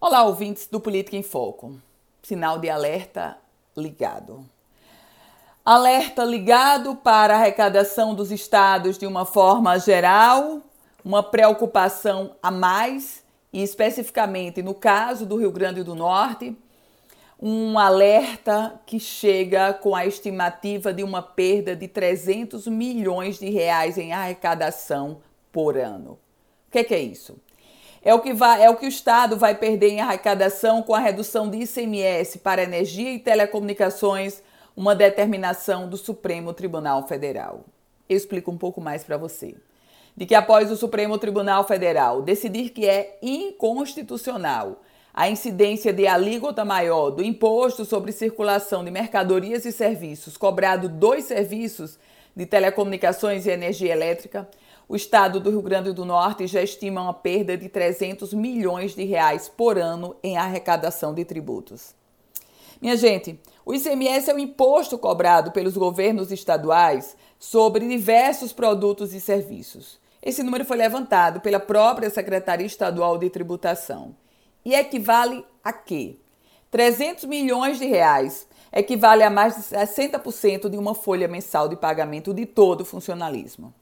Olá, ouvintes do Política em Foco. Sinal de alerta ligado. Alerta ligado para a arrecadação dos estados de uma forma geral, uma preocupação a mais, e especificamente no caso do Rio Grande do Norte, um alerta que chega com a estimativa de uma perda de 300 milhões de reais em arrecadação por ano. O que é, que é isso? É o que vai, é o que o Estado vai perder em arrecadação com a redução de ICMS para energia e telecomunicações, uma determinação do Supremo Tribunal Federal. Eu explico um pouco mais para você. De que após o Supremo Tribunal Federal decidir que é inconstitucional a incidência de alíquota maior do imposto sobre circulação de mercadorias e serviços cobrado dos serviços de telecomunicações e energia elétrica, o estado do Rio Grande do Norte já estima uma perda de 300 milhões de reais por ano em arrecadação de tributos. Minha gente, o ICMS é o imposto cobrado pelos governos estaduais sobre diversos produtos e serviços. Esse número foi levantado pela própria Secretaria Estadual de Tributação. E equivale a quê? 300 milhões de reais equivale a mais de 60% de uma folha mensal de pagamento de todo o funcionalismo.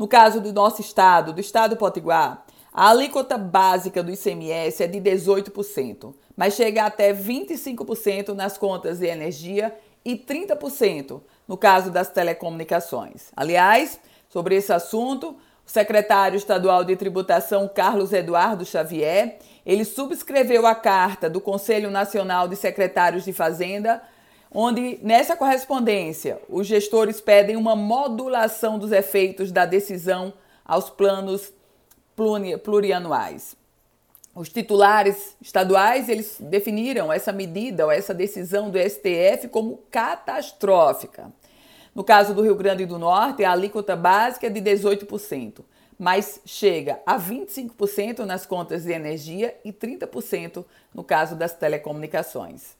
No caso do nosso estado, do estado do Potiguar, a alíquota básica do ICMS é de 18%, mas chega até 25% nas contas de energia e 30% no caso das telecomunicações. Aliás, sobre esse assunto, o secretário estadual de tributação Carlos Eduardo Xavier, ele subscreveu a carta do Conselho Nacional de Secretários de Fazenda onde nessa correspondência os gestores pedem uma modulação dos efeitos da decisão aos planos plurianuais. Os titulares estaduais eles definiram essa medida ou essa decisão do STF como catastrófica. No caso do Rio Grande do Norte, a alíquota básica é de 18%, mas chega a 25% nas contas de energia e 30% no caso das telecomunicações.